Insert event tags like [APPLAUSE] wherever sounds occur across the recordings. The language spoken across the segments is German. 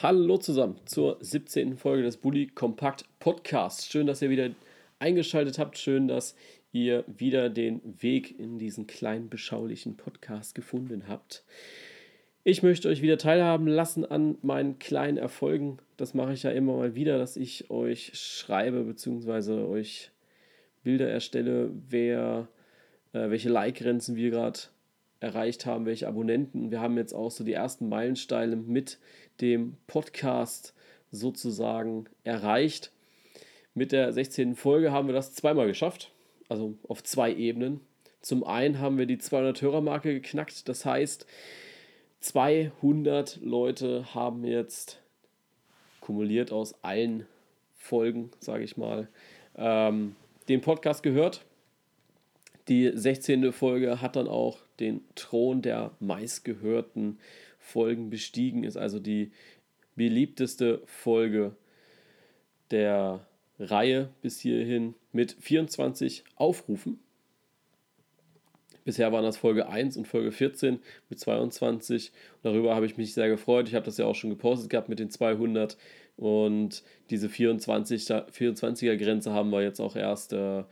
hallo zusammen zur 17. Folge des Bully Kompakt Podcasts. Schön, dass ihr wieder eingeschaltet habt. Schön, dass ihr wieder den Weg in diesen kleinen, beschaulichen Podcast gefunden habt. Ich möchte euch wieder teilhaben lassen an meinen kleinen Erfolgen. Das mache ich ja immer mal wieder, dass ich euch schreibe bzw. euch Bilder erstelle, wer, äh, welche Like-Grenzen wir gerade erreicht haben, welche Abonnenten. Wir haben jetzt auch so die ersten Meilensteine mit dem Podcast sozusagen erreicht. Mit der 16. Folge haben wir das zweimal geschafft, also auf zwei Ebenen. Zum einen haben wir die 200 Hörer-Marke geknackt, das heißt, 200 Leute haben jetzt kumuliert aus allen Folgen, sage ich mal, ähm, den Podcast gehört. Die 16. Folge hat dann auch den Thron der meistgehörten Folgen bestiegen, ist also die beliebteste Folge der Reihe bis hierhin mit 24 Aufrufen. Bisher waren das Folge 1 und Folge 14 mit 22. darüber habe ich mich sehr gefreut. Ich habe das ja auch schon gepostet gehabt mit den 200. Und diese 24, 24er Grenze haben wir jetzt auch erst äh,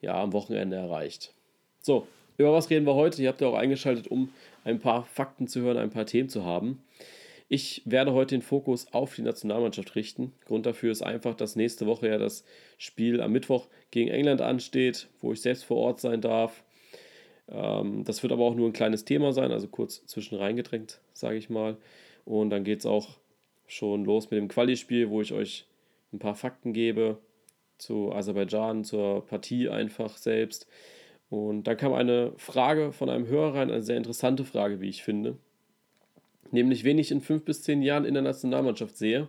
ja, am Wochenende erreicht. So, über was reden wir heute? Ihr habt ja auch eingeschaltet, um ein paar Fakten zu hören, ein paar Themen zu haben. Ich werde heute den Fokus auf die Nationalmannschaft richten. Grund dafür ist einfach, dass nächste Woche ja das Spiel am Mittwoch gegen England ansteht, wo ich selbst vor Ort sein darf. Ähm, das wird aber auch nur ein kleines Thema sein, also kurz zwischen reingedrängt, sage ich mal. Und dann geht es auch schon los mit dem Quali-Spiel, wo ich euch ein paar Fakten gebe zu Aserbaidschan, zur Partie einfach selbst. Und dann kam eine Frage von einem Hörer rein, eine sehr interessante Frage, wie ich finde. Nämlich, wen ich in fünf bis zehn Jahren in der Nationalmannschaft sehe.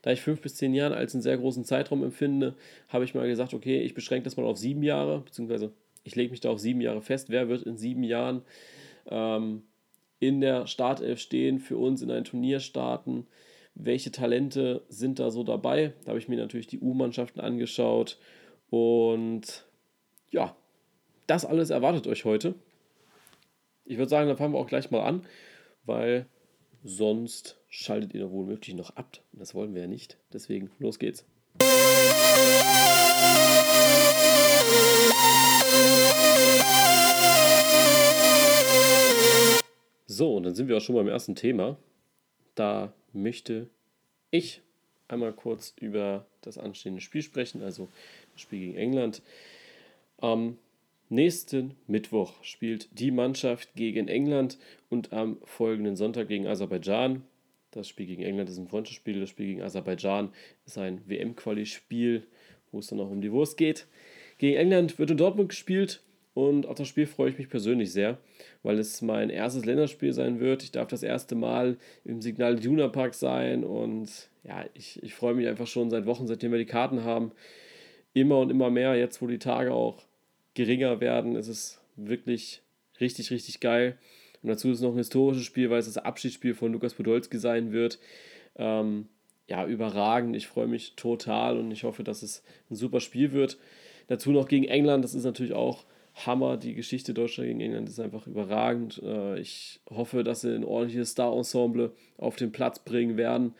Da ich fünf bis zehn Jahre als einen sehr großen Zeitraum empfinde, habe ich mal gesagt, okay, ich beschränke das mal auf sieben Jahre, beziehungsweise ich lege mich da auf sieben Jahre fest. Wer wird in sieben Jahren ähm, in der Startelf stehen, für uns in ein Turnier starten? Welche Talente sind da so dabei? Da habe ich mir natürlich die U-Mannschaften angeschaut und ja, das alles erwartet euch heute. Ich würde sagen, dann fangen wir auch gleich mal an, weil sonst schaltet ihr doch womöglich noch ab. Das wollen wir ja nicht. Deswegen, los geht's. So, und dann sind wir auch schon beim ersten Thema. Da möchte ich einmal kurz über das anstehende Spiel sprechen, also das Spiel gegen England. Ähm, Nächsten Mittwoch spielt die Mannschaft gegen England und am folgenden Sonntag gegen Aserbaidschan. Das Spiel gegen England ist ein Freundschaftsspiel, das Spiel gegen Aserbaidschan ist ein WM-Quali-Spiel, wo es dann auch um die Wurst geht. Gegen England wird in Dortmund gespielt und auf das Spiel freue ich mich persönlich sehr, weil es mein erstes Länderspiel sein wird. Ich darf das erste Mal im Signal Iduna Park sein und ja, ich, ich freue mich einfach schon seit Wochen, seitdem wir die Karten haben. Immer und immer mehr, jetzt wo die Tage auch geringer werden. Es ist wirklich richtig, richtig geil. Und dazu ist noch ein historisches Spiel, weil es das Abschiedsspiel von Lukas Podolski sein wird. Ähm, ja, überragend. Ich freue mich total und ich hoffe, dass es ein super Spiel wird. Dazu noch gegen England, das ist natürlich auch Hammer. Die Geschichte Deutschland gegen England ist einfach überragend. Äh, ich hoffe, dass sie ein ordentliches Star-Ensemble auf den Platz bringen werden.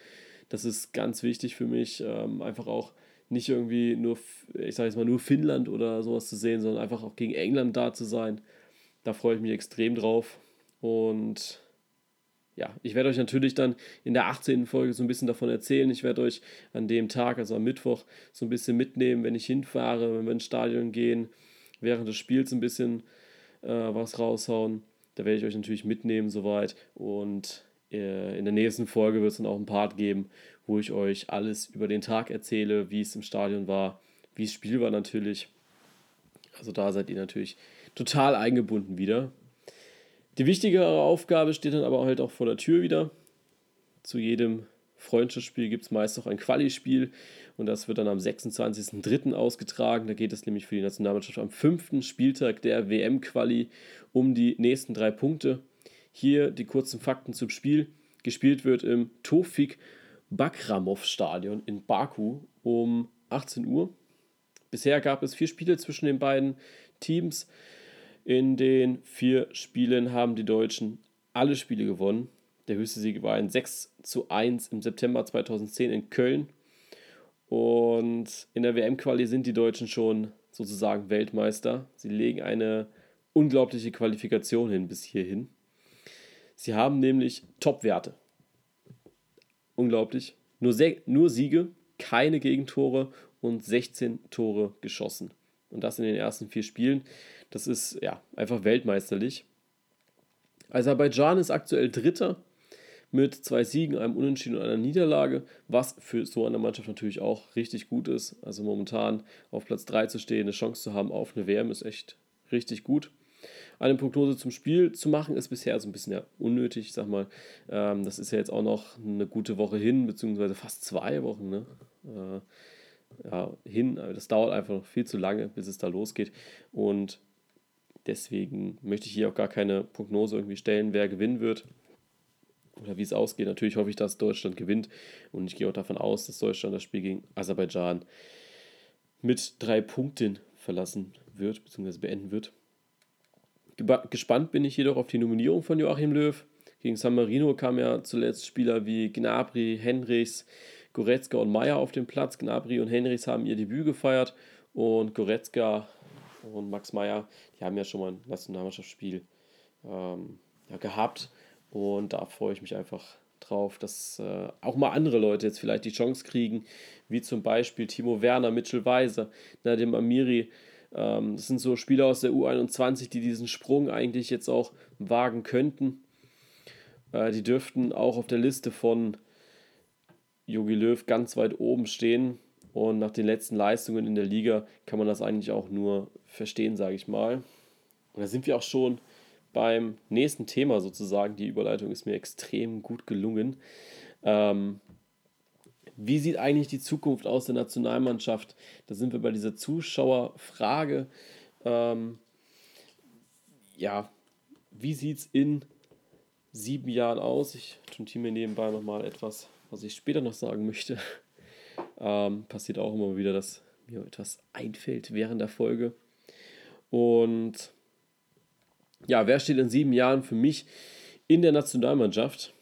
Das ist ganz wichtig für mich. Ähm, einfach auch nicht irgendwie nur, ich sage jetzt mal, nur Finnland oder sowas zu sehen, sondern einfach auch gegen England da zu sein. Da freue ich mich extrem drauf. Und ja, ich werde euch natürlich dann in der 18. Folge so ein bisschen davon erzählen. Ich werde euch an dem Tag, also am Mittwoch, so ein bisschen mitnehmen, wenn ich hinfahre, wenn wir ins Stadion gehen, während des Spiels ein bisschen äh, was raushauen. Da werde ich euch natürlich mitnehmen soweit. Und äh, in der nächsten Folge wird es dann auch einen Part geben, wo ich euch alles über den Tag erzähle, wie es im Stadion war, wie das Spiel war natürlich. Also da seid ihr natürlich total eingebunden wieder. Die wichtigere Aufgabe steht dann aber halt auch vor der Tür wieder. Zu jedem Freundschaftsspiel gibt es meist noch ein Quali-Spiel und das wird dann am 26.03. ausgetragen. Da geht es nämlich für die Nationalmannschaft am fünften Spieltag der WM-Quali um die nächsten drei Punkte. Hier die kurzen Fakten zum Spiel. Gespielt wird im Tofik Bakramov Stadion in Baku um 18 Uhr. Bisher gab es vier Spiele zwischen den beiden Teams. In den vier Spielen haben die Deutschen alle Spiele gewonnen. Der höchste Sieg war ein 6 zu 1 im September 2010 in Köln. Und in der WM-Quali sind die Deutschen schon sozusagen Weltmeister. Sie legen eine unglaubliche Qualifikation hin bis hierhin. Sie haben nämlich Top-Werte. Unglaublich. Nur, nur Siege, keine Gegentore und 16 Tore geschossen. Und das in den ersten vier Spielen. Das ist ja einfach weltmeisterlich. Aserbaidschan ist aktuell Dritter mit zwei Siegen, einem Unentschieden und einer Niederlage, was für so eine Mannschaft natürlich auch richtig gut ist. Also momentan auf Platz 3 zu stehen, eine Chance zu haben auf eine WM ist echt richtig gut. Eine Prognose zum Spiel zu machen ist bisher so ein bisschen ja unnötig, sag mal. Ähm, das ist ja jetzt auch noch eine gute Woche hin, beziehungsweise fast zwei Wochen ne? äh, ja, hin. Das dauert einfach noch viel zu lange, bis es da losgeht. Und deswegen möchte ich hier auch gar keine Prognose irgendwie stellen, wer gewinnen wird oder wie es ausgeht. Natürlich hoffe ich, dass Deutschland gewinnt und ich gehe auch davon aus, dass Deutschland das Spiel gegen Aserbaidschan mit drei Punkten verlassen wird, bzw. beenden wird. Gespannt bin ich jedoch auf die Nominierung von Joachim Löw. Gegen San Marino kamen ja zuletzt Spieler wie Gnabry, Henrichs, Goretzka und Meyer auf den Platz. Gnabry und Henrichs haben ihr Debüt gefeiert und Goretzka und Max Meyer, die haben ja schon mal ein Nationalmannschaftsspiel ähm, ja, gehabt und da freue ich mich einfach drauf, dass äh, auch mal andere Leute jetzt vielleicht die Chance kriegen, wie zum Beispiel Timo Werner, Mitchell Weiser, Nadim Amiri. Ähm, das sind so Spieler aus der U21, die diesen Sprung eigentlich jetzt auch wagen könnten. Äh, die dürften auch auf der Liste von Jogi Löw ganz weit oben stehen. Und nach den letzten Leistungen in der Liga kann man das eigentlich auch nur verstehen, sage ich mal. Und da sind wir auch schon beim nächsten Thema sozusagen. Die Überleitung ist mir extrem gut gelungen. Ähm, wie sieht eigentlich die Zukunft aus der Nationalmannschaft? Da sind wir bei dieser Zuschauerfrage. Ähm, ja, wie sieht es in sieben Jahren aus? Ich notiere mir nebenbei nochmal etwas, was ich später noch sagen möchte. [LAUGHS] Ähm, passiert auch immer wieder, dass mir etwas einfällt während der Folge. Und ja, wer steht in sieben Jahren für mich in der Nationalmannschaft?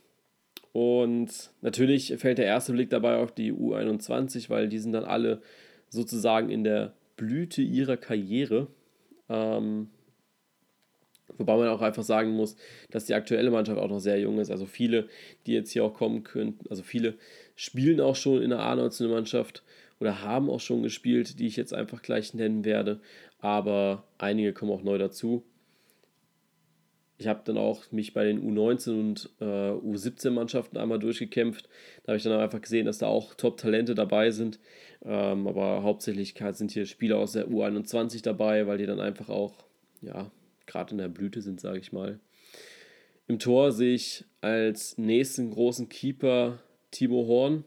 Und natürlich fällt der erste Blick dabei auf die U21, weil die sind dann alle sozusagen in der Blüte ihrer Karriere. Ähm, wobei man auch einfach sagen muss, dass die aktuelle Mannschaft auch noch sehr jung ist. Also viele, die jetzt hier auch kommen könnten, also viele spielen auch schon in der A-Nationalmannschaft oder haben auch schon gespielt, die ich jetzt einfach gleich nennen werde. Aber einige kommen auch neu dazu ich habe dann auch mich bei den U19 und äh, U17-Mannschaften einmal durchgekämpft. Da habe ich dann einfach gesehen, dass da auch Top-Talente dabei sind. Ähm, aber hauptsächlich sind hier Spieler aus der U21 dabei, weil die dann einfach auch, ja, gerade in der Blüte sind, sage ich mal. Im Tor sehe ich als nächsten großen Keeper Timo Horn.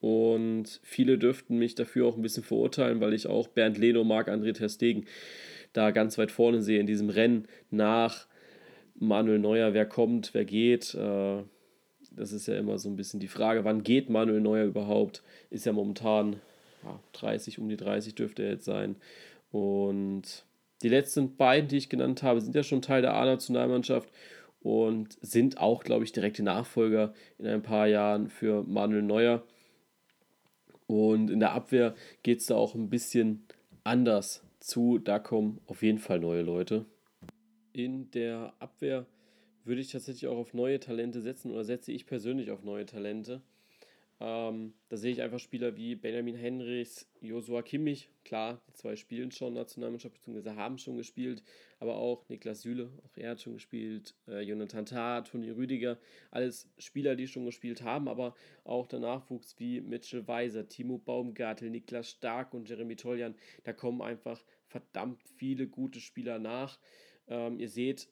Und viele dürften mich dafür auch ein bisschen verurteilen, weil ich auch Bernd Leno, Marc-André Terstegen da ganz weit vorne sehe in diesem Rennen nach Manuel Neuer, wer kommt, wer geht. Äh, das ist ja immer so ein bisschen die Frage, wann geht Manuel Neuer überhaupt? Ist ja momentan ja, 30, um die 30 dürfte er jetzt sein. Und die letzten beiden, die ich genannt habe, sind ja schon Teil der A-Nationalmannschaft und sind auch, glaube ich, direkte Nachfolger in ein paar Jahren für Manuel Neuer. Und in der Abwehr geht es da auch ein bisschen anders zu. Da kommen auf jeden Fall neue Leute in der Abwehr würde ich tatsächlich auch auf neue Talente setzen oder setze ich persönlich auf neue Talente. Ähm, da sehe ich einfach Spieler wie Benjamin Henrichs, Joshua Kimmich, klar, die zwei spielen schon Nationalmannschaft, beziehungsweise haben schon gespielt, aber auch Niklas Süle, auch er hat schon gespielt, äh, Jonathan Tah, Toni Rüdiger, alles Spieler, die schon gespielt haben, aber auch der Nachwuchs wie Mitchell Weiser, Timo Baumgartel, Niklas Stark und Jeremy Toljan, da kommen einfach verdammt viele gute Spieler nach. Ähm, ihr seht,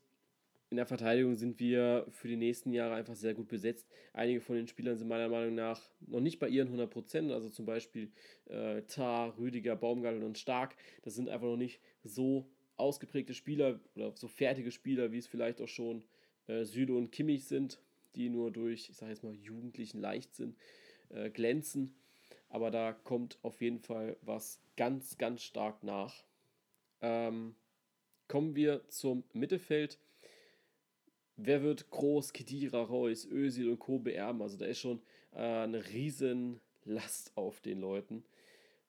in der Verteidigung sind wir für die nächsten Jahre einfach sehr gut besetzt. Einige von den Spielern sind meiner Meinung nach noch nicht bei ihren 100%, also zum Beispiel äh, Tar, Rüdiger, Baumgartel und Stark. Das sind einfach noch nicht so ausgeprägte Spieler oder so fertige Spieler, wie es vielleicht auch schon äh, Süle und Kimmich sind, die nur durch, ich sage jetzt mal, jugendlichen Leichtsinn äh, glänzen. Aber da kommt auf jeden Fall was ganz, ganz stark nach. Ähm, kommen wir zum Mittelfeld wer wird Groß, Kedira, Reus, Özil und Co. beerben? Also da ist schon äh, eine riesen Last auf den Leuten.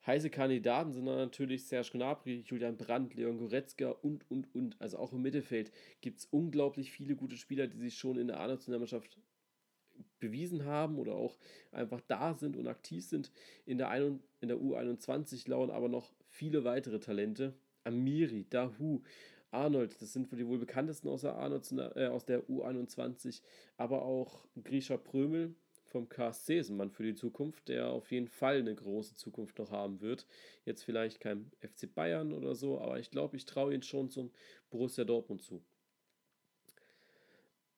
Heiße Kandidaten sind dann natürlich Serge Gnabry, Julian Brandt, Leon Goretzka und, und, und. Also auch im Mittelfeld gibt es unglaublich viele gute Spieler, die sich schon in der A-Nationalmannschaft bewiesen haben oder auch einfach da sind und aktiv sind. In der, ein, in der U21 lauern aber noch viele weitere Talente. Amiri, Dahu, Arnold, das sind für die wohl bekanntesten aus der, äh, aus der U21, aber auch Grisha Prömel vom KSC ist ein Mann für die Zukunft, der auf jeden Fall eine große Zukunft noch haben wird. Jetzt vielleicht kein FC Bayern oder so, aber ich glaube, ich traue ihn schon zum Borussia Dortmund zu.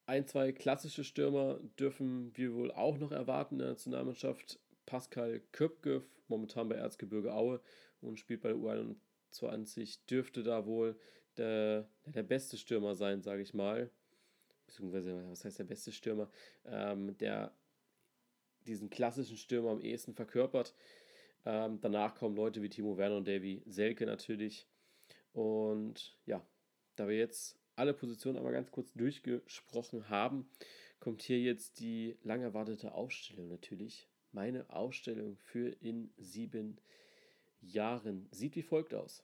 Ein, zwei klassische Stürmer dürfen wir wohl auch noch erwarten in der Nationalmannschaft. Pascal Köpke, momentan bei Erzgebirge Aue und spielt bei der U21, dürfte da wohl der, der beste Stürmer sein, sage ich mal. Beziehungsweise, was heißt der beste Stürmer? Ähm, der diesen klassischen Stürmer am ehesten verkörpert. Ähm, danach kommen Leute wie Timo Werner und Davy Selke natürlich. Und ja, da wir jetzt alle Positionen einmal ganz kurz durchgesprochen haben, kommt hier jetzt die lang erwartete Ausstellung natürlich. Meine Ausstellung für in sieben Jahren sieht wie folgt aus.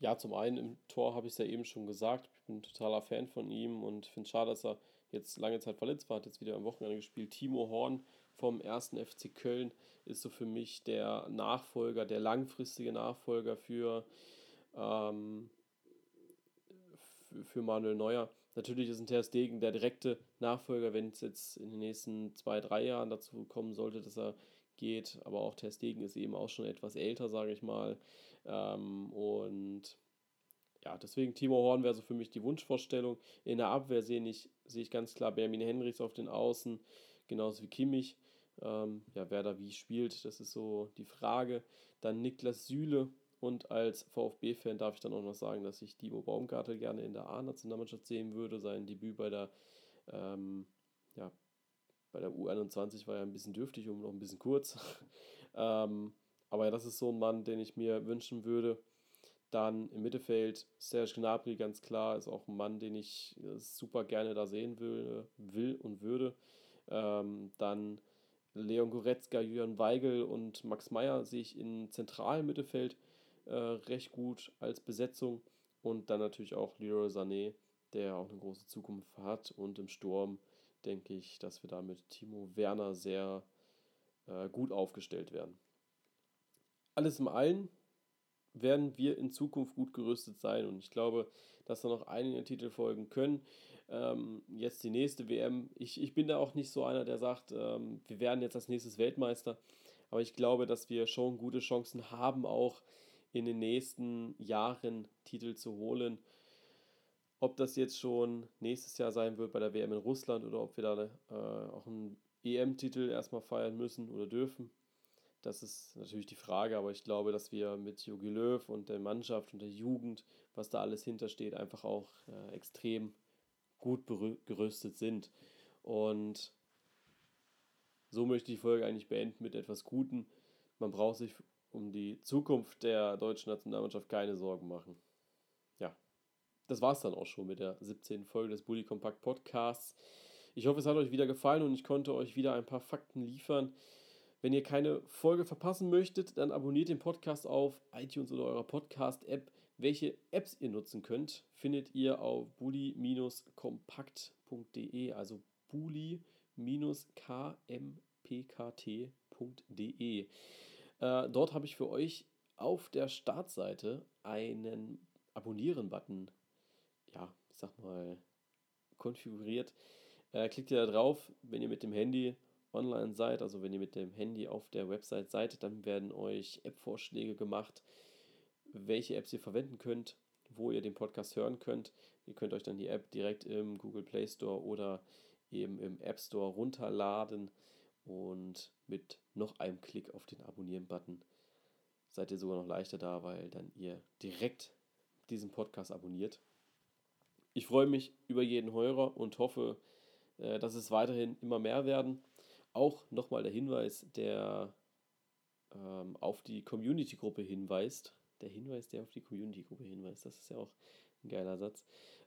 Ja, zum einen im Tor habe ich es ja eben schon gesagt. Ich bin ein totaler Fan von ihm und finde es schade, dass er jetzt lange Zeit verletzt war. Hat jetzt wieder am Wochenende gespielt. Timo Horn vom 1. FC Köln ist so für mich der Nachfolger, der langfristige Nachfolger für, ähm, für Manuel Neuer. Natürlich ist ein Ter Stegen der direkte Nachfolger, wenn es jetzt in den nächsten zwei, drei Jahren dazu kommen sollte, dass er geht. Aber auch Ter Stegen ist eben auch schon etwas älter, sage ich mal. Ähm, und ja, deswegen Timo Horn wäre so für mich die Wunschvorstellung. In der Abwehr sehe ich, sehe ich ganz klar Bermin Henrichs auf den Außen, genauso wie Kimmich. Ähm, ja, wer da wie spielt, das ist so die Frage. Dann Niklas Süle und als VfB-Fan darf ich dann auch noch sagen, dass ich Dimo Baumgartel gerne in der A-Nationalmannschaft sehen würde. Sein Debüt bei der ähm, ja, bei der U21 war er ein bisschen dürftig und noch ein bisschen kurz. [LAUGHS] ähm, aber das ist so ein Mann, den ich mir wünschen würde. Dann im Mittelfeld Serge Gnabry, ganz klar, ist auch ein Mann, den ich äh, super gerne da sehen will, will und würde. Ähm, dann Leon Goretzka, Julian Weigel und Max Meyer sehe ich im zentralen Mittelfeld äh, recht gut als Besetzung. Und dann natürlich auch Leroy Sané, der auch eine große Zukunft hat. Und im Sturm denke ich, dass wir da mit Timo Werner sehr äh, gut aufgestellt werden. Alles im Allen werden wir in Zukunft gut gerüstet sein und ich glaube, dass da noch einige Titel folgen können. Ähm, jetzt die nächste WM. Ich, ich bin da auch nicht so einer, der sagt, ähm, wir werden jetzt als nächstes Weltmeister, aber ich glaube, dass wir schon gute Chancen haben, auch in den nächsten Jahren Titel zu holen. Ob das jetzt schon nächstes Jahr sein wird bei der WM in Russland oder ob wir da äh, auch einen EM-Titel erstmal feiern müssen oder dürfen, das ist natürlich die Frage, aber ich glaube, dass wir mit Jogi Löw und der Mannschaft und der Jugend, was da alles hintersteht, einfach auch äh, extrem gut gerüstet sind. Und so möchte ich die Folge eigentlich beenden mit etwas Guten. Man braucht sich um die Zukunft der deutschen Nationalmannschaft keine Sorgen machen das war es dann auch schon mit der 17. Folge des Bully Compact Podcasts. Ich hoffe, es hat euch wieder gefallen und ich konnte euch wieder ein paar Fakten liefern. Wenn ihr keine Folge verpassen möchtet, dann abonniert den Podcast auf iTunes oder eurer Podcast-App. Welche Apps ihr nutzen könnt, findet ihr auf bully-kompakt.de, also bully-kmpkt.de. Äh, dort habe ich für euch auf der Startseite einen Abonnieren-Button sag mal, konfiguriert. Äh, klickt ihr da drauf, wenn ihr mit dem Handy online seid, also wenn ihr mit dem Handy auf der Website seid, dann werden euch App-Vorschläge gemacht, welche Apps ihr verwenden könnt, wo ihr den Podcast hören könnt. Ihr könnt euch dann die App direkt im Google Play Store oder eben im App Store runterladen und mit noch einem Klick auf den Abonnieren-Button seid ihr sogar noch leichter da, weil dann ihr direkt diesen Podcast abonniert. Ich freue mich über jeden Hörer und hoffe, äh, dass es weiterhin immer mehr werden. Auch nochmal der Hinweis, der ähm, auf die Community-Gruppe hinweist. Der Hinweis, der auf die Community-Gruppe hinweist, das ist ja auch ein geiler Satz.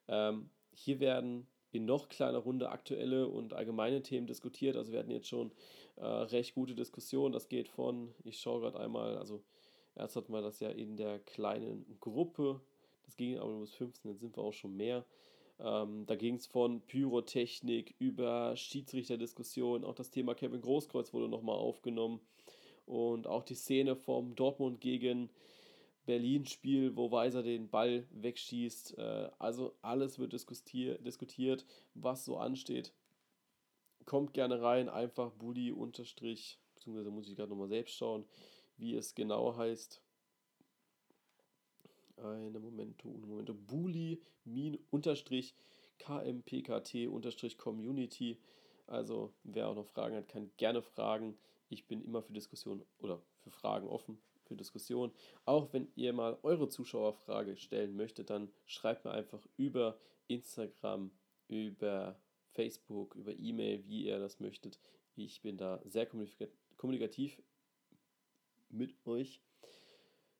Ähm, hier werden in noch kleiner Runde aktuelle und allgemeine Themen diskutiert. Also wir hatten jetzt schon äh, recht gute Diskussionen. Das geht von, ich schaue gerade einmal, also erst hatten wir das ja in der kleinen Gruppe. Das ging aber bis 15, dann sind wir auch schon mehr. Ähm, da ging es von Pyrotechnik über Schiedsrichterdiskussionen. Auch das Thema Kevin Großkreuz wurde nochmal aufgenommen. Und auch die Szene vom Dortmund gegen Berlin-Spiel, wo Weiser den Ball wegschießt. Äh, also alles wird diskutiert, was so ansteht. Kommt gerne rein, einfach Bulli unterstrich, beziehungsweise muss ich gerade nochmal selbst schauen, wie es genau heißt. Eine Momento, eine Momento. Bully unterstrich KMPKT unterstrich Community. Also wer auch noch Fragen hat, kann gerne fragen. Ich bin immer für Diskussionen oder für Fragen offen, für Diskussionen. Auch wenn ihr mal eure Zuschauerfrage stellen möchtet, dann schreibt mir einfach über Instagram, über Facebook, über E-Mail, wie ihr das möchtet. Ich bin da sehr kommunikativ mit euch.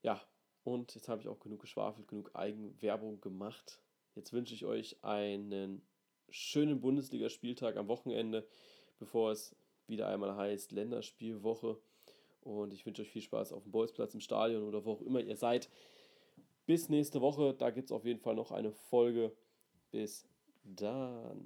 Ja, und jetzt habe ich auch genug geschwafelt, genug Eigenwerbung gemacht. Jetzt wünsche ich euch einen schönen Bundesligaspieltag am Wochenende, bevor es wieder einmal heißt Länderspielwoche. Und ich wünsche euch viel Spaß auf dem Bolzplatz, im Stadion oder wo auch immer ihr seid. Bis nächste Woche. Da gibt es auf jeden Fall noch eine Folge. Bis dann.